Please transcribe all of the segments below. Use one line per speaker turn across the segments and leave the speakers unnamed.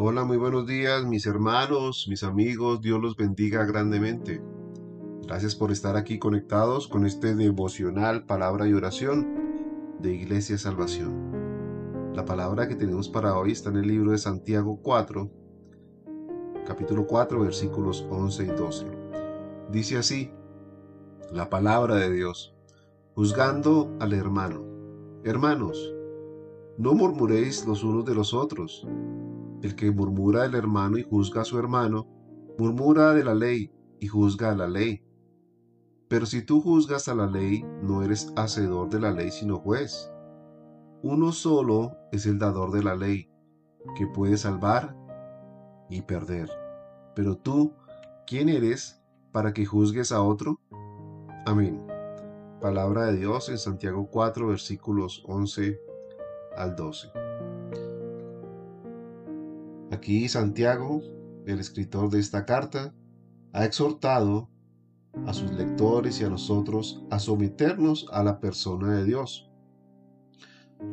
Hola, muy buenos días mis hermanos, mis amigos, Dios los bendiga grandemente. Gracias por estar aquí conectados con este devocional palabra y oración de Iglesia Salvación. La palabra que tenemos para hoy está en el libro de Santiago 4, capítulo 4, versículos 11 y 12. Dice así, la palabra de Dios, juzgando al hermano. Hermanos, no murmuréis los unos de los otros el que murmura del hermano y juzga a su hermano, murmura de la ley y juzga a la ley. Pero si tú juzgas a la ley, no eres hacedor de la ley, sino juez. Uno solo es el dador de la ley, que puede salvar y perder. Pero tú, ¿quién eres para que juzgues a otro? Amén. Palabra de Dios en Santiago 4, versículos 11 al 12. Aquí Santiago, el escritor de esta carta, ha exhortado a sus lectores y a nosotros a someternos a la persona de Dios.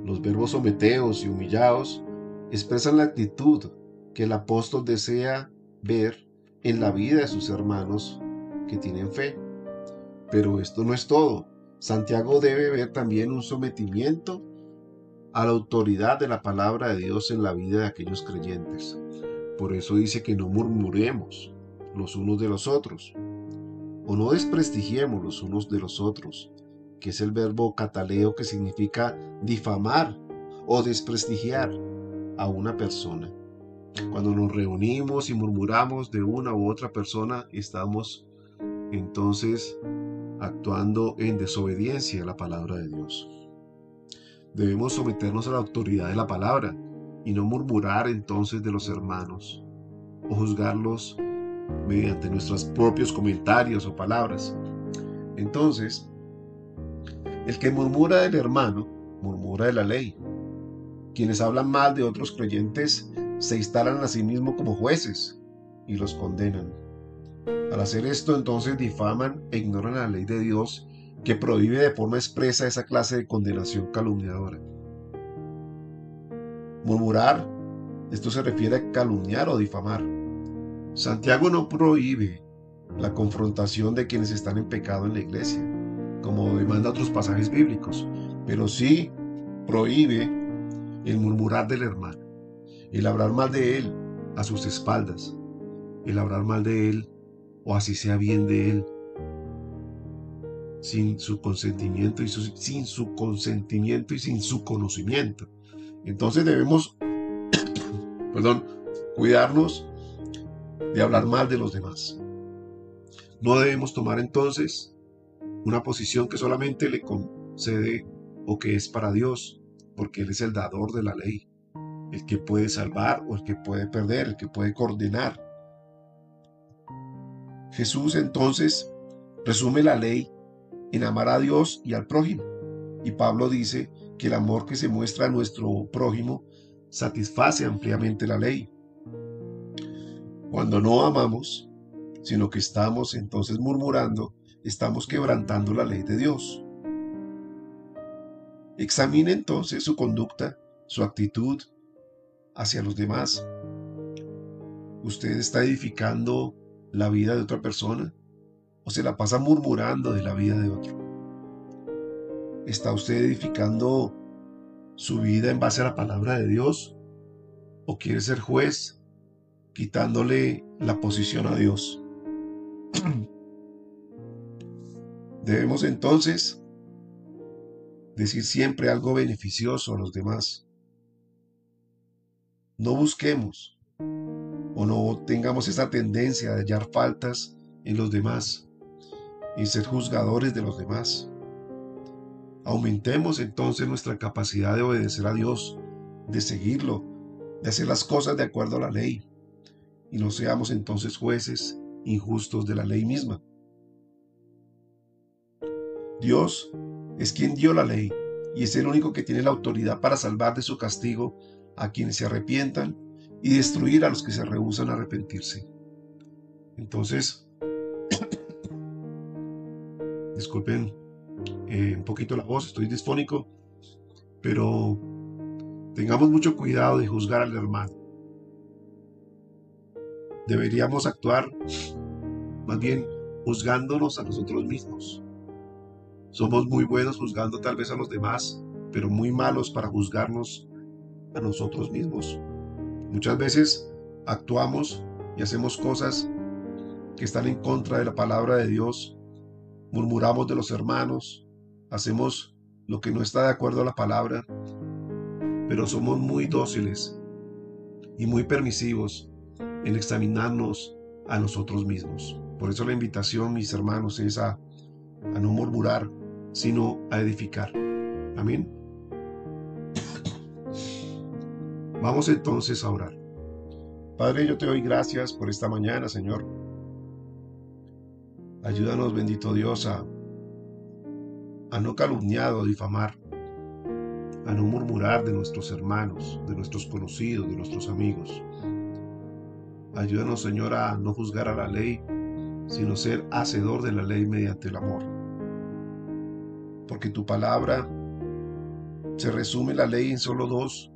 Los verbos someteos y humillaos expresan la actitud que el apóstol desea ver en la vida de sus hermanos que tienen fe. Pero esto no es todo. Santiago debe ver también un sometimiento a la autoridad de la palabra de Dios en la vida de aquellos creyentes. Por eso dice que no murmuremos los unos de los otros, o no desprestigiemos los unos de los otros, que es el verbo cataleo que significa difamar o desprestigiar a una persona. Cuando nos reunimos y murmuramos de una u otra persona, estamos entonces actuando en desobediencia a la palabra de Dios. Debemos someternos a la autoridad de la palabra y no murmurar entonces de los hermanos o juzgarlos mediante nuestros propios comentarios o palabras. Entonces, el que murmura del hermano, murmura de la ley. Quienes hablan mal de otros creyentes se instalan a sí mismos como jueces y los condenan. Al hacer esto entonces difaman e ignoran la ley de Dios que prohíbe de forma expresa esa clase de condenación calumniadora. Murmurar, esto se refiere a calumniar o difamar. Santiago no prohíbe la confrontación de quienes están en pecado en la iglesia, como demanda otros pasajes bíblicos, pero sí prohíbe el murmurar del hermano, el hablar mal de él a sus espaldas, el hablar mal de él o así sea bien de él sin su consentimiento y sin su consentimiento y sin su conocimiento. Entonces debemos, perdón, cuidarnos de hablar mal de los demás. No debemos tomar entonces una posición que solamente le concede o que es para Dios, porque Él es el dador de la ley, el que puede salvar o el que puede perder, el que puede coordinar. Jesús entonces resume la ley en amar a Dios y al prójimo. Y Pablo dice que el amor que se muestra a nuestro prójimo satisface ampliamente la ley. Cuando no amamos, sino que estamos entonces murmurando, estamos quebrantando la ley de Dios. Examine entonces su conducta, su actitud hacia los demás. ¿Usted está edificando la vida de otra persona? O se la pasa murmurando de la vida de otro? ¿Está usted edificando su vida en base a la palabra de Dios? ¿O quiere ser juez quitándole la posición a Dios? Debemos entonces decir siempre algo beneficioso a los demás. No busquemos o no tengamos esa tendencia de hallar faltas en los demás y ser juzgadores de los demás. Aumentemos entonces nuestra capacidad de obedecer a Dios, de seguirlo, de hacer las cosas de acuerdo a la ley, y no seamos entonces jueces injustos de la ley misma. Dios es quien dio la ley y es el único que tiene la autoridad para salvar de su castigo a quienes se arrepientan y destruir a los que se rehusan a arrepentirse. Entonces, Disculpen eh, un poquito la voz, estoy disfónico, pero tengamos mucho cuidado de juzgar al hermano. deberíamos actuar más bien juzgándonos a nosotros mismos. Somos muy buenos juzgando tal vez a los demás, pero muy malos para juzgarnos a nosotros mismos. Muchas veces actuamos y hacemos cosas que están en contra de la palabra de Dios, murmuramos de los hermanos, hacemos lo que no está de acuerdo a la palabra, pero somos muy dóciles y muy permisivos en examinarnos a nosotros mismos. Por eso la invitación, mis hermanos, es a, a no murmurar, sino a edificar. Amén. Vamos entonces a orar. Padre, yo te doy gracias por esta mañana, Señor. Ayúdanos, bendito Dios, a, no calumniar o difamar, a no murmurar de nuestros hermanos, de nuestros conocidos, de nuestros amigos. Ayúdanos, Señor, a no juzgar a la ley, sino ser hacedor de la ley mediante el amor. Porque tu palabra se resume la ley en solo dos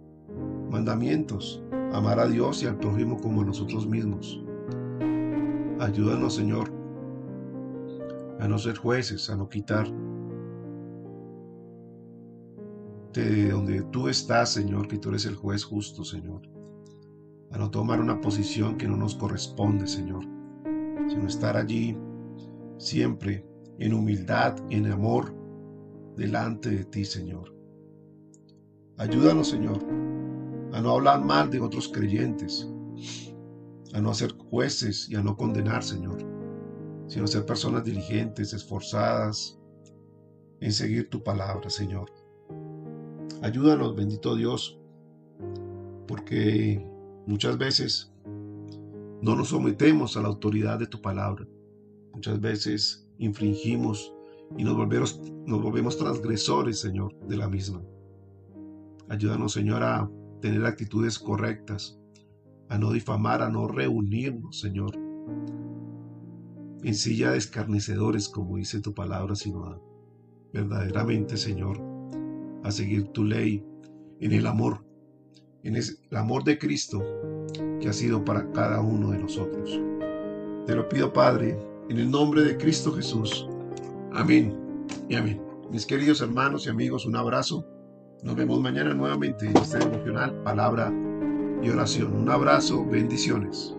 mandamientos, amar a Dios y al prójimo como a nosotros mismos. Ayúdanos, Señor, a no ser jueces, a no quitar de donde tú estás, Señor, que tú eres el juez justo, Señor. A no tomar una posición que no nos corresponde, Señor, sino estar allí siempre en humildad, en amor, delante de ti, Señor. Ayúdanos, Señor, a no hablar mal de otros creyentes, a no ser jueces y a no condenar, Señor, sino ser personas diligentes, esforzadas en seguir tu palabra, Señor. Ayúdanos, bendito Dios, porque muchas veces no nos sometemos a la autoridad de tu palabra. Muchas veces infringimos y nos volvemos, nos volvemos transgresores, Señor, de la misma. Ayúdanos, Señor, a tener actitudes correctas, a no difamar, a no reunirnos, Señor, en silla de escarnecedores, como dice tu palabra, sino a, verdaderamente, Señor, a seguir tu ley en el amor, en el amor de Cristo que ha sido para cada uno de nosotros. Te lo pido, Padre, en el nombre de Cristo Jesús. Amén y amén. Mis queridos hermanos y amigos, un abrazo nos vemos mañana nuevamente en este devocional, palabra y oración. Un abrazo, bendiciones.